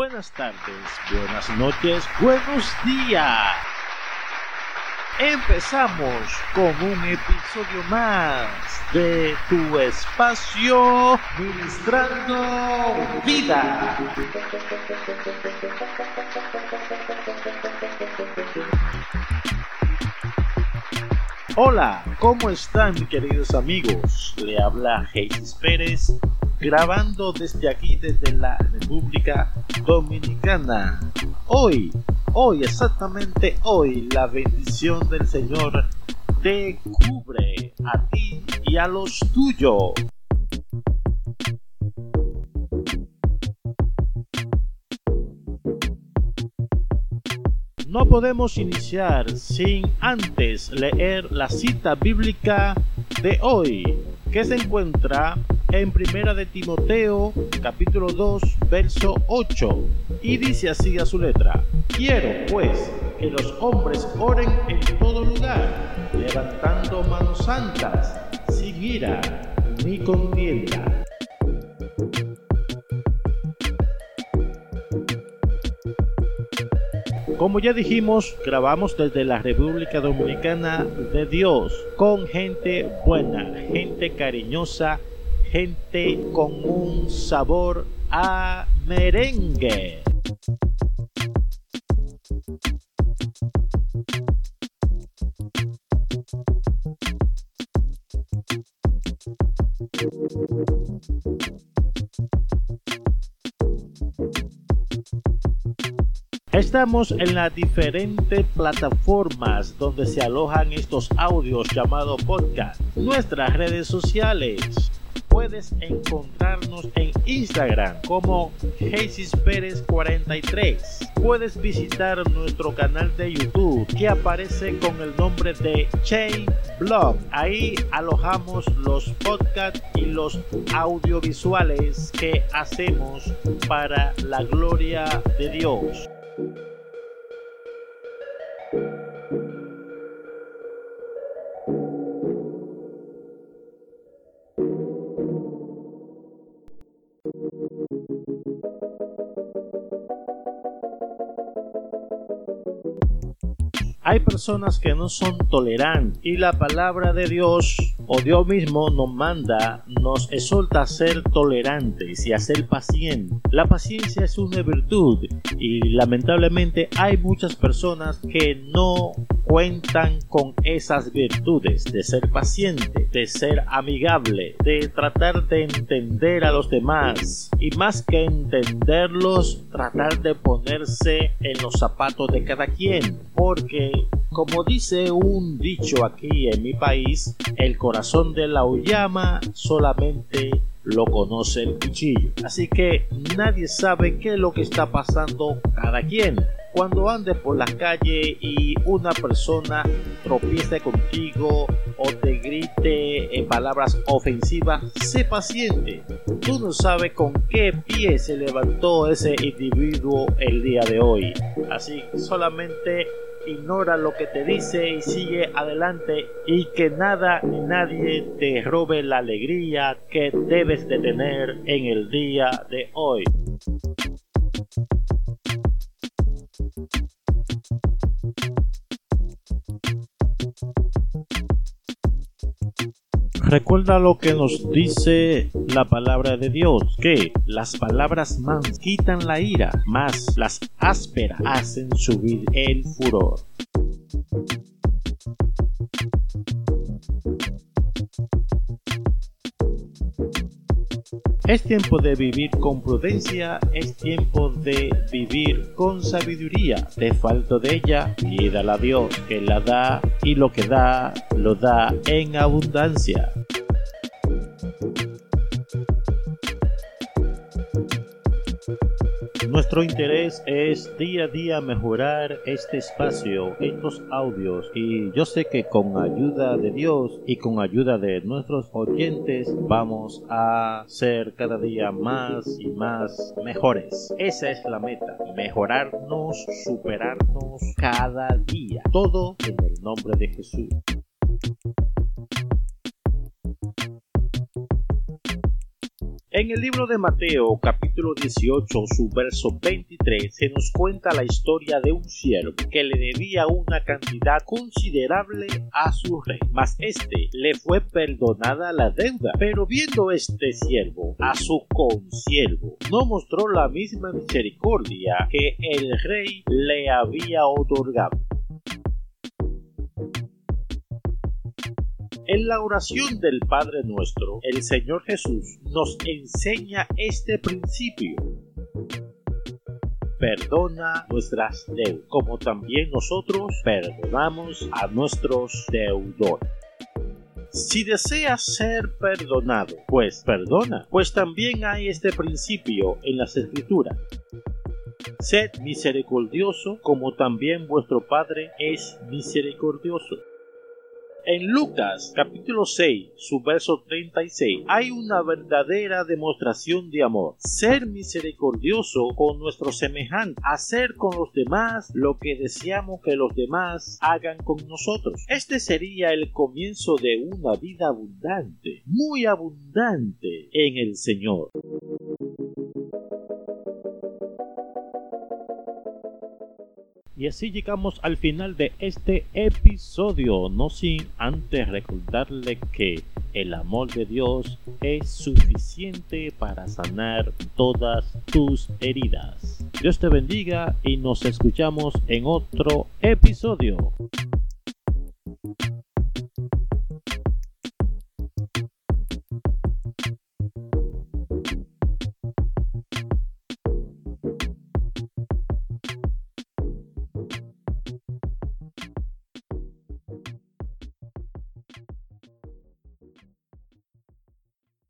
buenas tardes, buenas noches, buenos días. Empezamos con un episodio más de tu espacio Ministrando Vida. Hola, ¿cómo están queridos amigos? Le habla Jesus Pérez grabando desde aquí, desde la República Dominicana. Hoy, hoy, exactamente hoy, la bendición del Señor te cubre a ti y a los tuyos. No podemos iniciar sin antes leer la cita bíblica de hoy, que se encuentra en Primera de Timoteo, capítulo 2, verso 8, y dice así a su letra: Quiero pues que los hombres oren en todo lugar, levantando manos santas, sin ira ni contienda. Como ya dijimos, grabamos desde la República Dominicana de Dios, con gente buena, gente cariñosa, gente con un sabor a merengue. Estamos en las diferentes plataformas donde se alojan estos audios llamados podcast, nuestras redes sociales, puedes encontrarnos en Instagram como Jesus Pérez 43. Puedes visitar nuestro canal de YouTube que aparece con el nombre de Chain Blog. Ahí alojamos los podcasts y los audiovisuales que hacemos para la gloria de Dios. Hay personas que no son tolerantes y la palabra de Dios o Dios mismo nos manda, nos exhorta a ser tolerantes y a ser pacientes. La paciencia es una virtud y lamentablemente hay muchas personas que no cuentan con esas virtudes de ser paciente, de ser amigable, de tratar de entender a los demás y más que entenderlos, tratar de ponerse en los zapatos de cada quien, porque como dice un dicho aquí en mi país, el corazón de la uyama solamente lo conoce el cuchillo. Así que nadie sabe qué es lo que está pasando cada quien. Cuando andes por la calle y una persona tropiece contigo o te grite en palabras ofensivas, sé paciente. Tú no sabes con qué pie se levantó ese individuo el día de hoy. Así solamente ignora lo que te dice y sigue adelante y que nada ni nadie te robe la alegría que debes de tener en el día de hoy. Recuerda lo que nos dice la palabra de Dios, que las palabras más quitan la ira, más las ásperas hacen subir el furor. Es tiempo de vivir con prudencia, es tiempo de vivir con sabiduría. De falto de ella, pídala a Dios, que la da y lo que da, lo da en abundancia. Nuestro interés es día a día mejorar este espacio, estos audios y yo sé que con ayuda de Dios y con ayuda de nuestros oyentes vamos a ser cada día más y más mejores. Esa es la meta, mejorarnos, superarnos cada día. Todo en el nombre de Jesús. En el libro de Mateo capítulo 18 su verso 23 se nos cuenta la historia de un siervo que le debía una cantidad considerable a su rey, mas este le fue perdonada la deuda. Pero viendo este siervo a su consiervo, no mostró la misma misericordia que el rey le había otorgado. En la oración del Padre nuestro, el Señor Jesús nos enseña este principio. Perdona nuestras deudas, como también nosotros perdonamos a nuestros deudores. Si deseas ser perdonado, pues perdona, pues también hay este principio en las escrituras. Sed misericordioso como también vuestro Padre es misericordioso. En Lucas capítulo 6, su verso 36, hay una verdadera demostración de amor. Ser misericordioso con nuestro semejante, hacer con los demás lo que deseamos que los demás hagan con nosotros. Este sería el comienzo de una vida abundante, muy abundante en el Señor. Y así llegamos al final de este episodio, no sin antes recordarle que el amor de Dios es suficiente para sanar todas tus heridas. Dios te bendiga y nos escuchamos en otro episodio.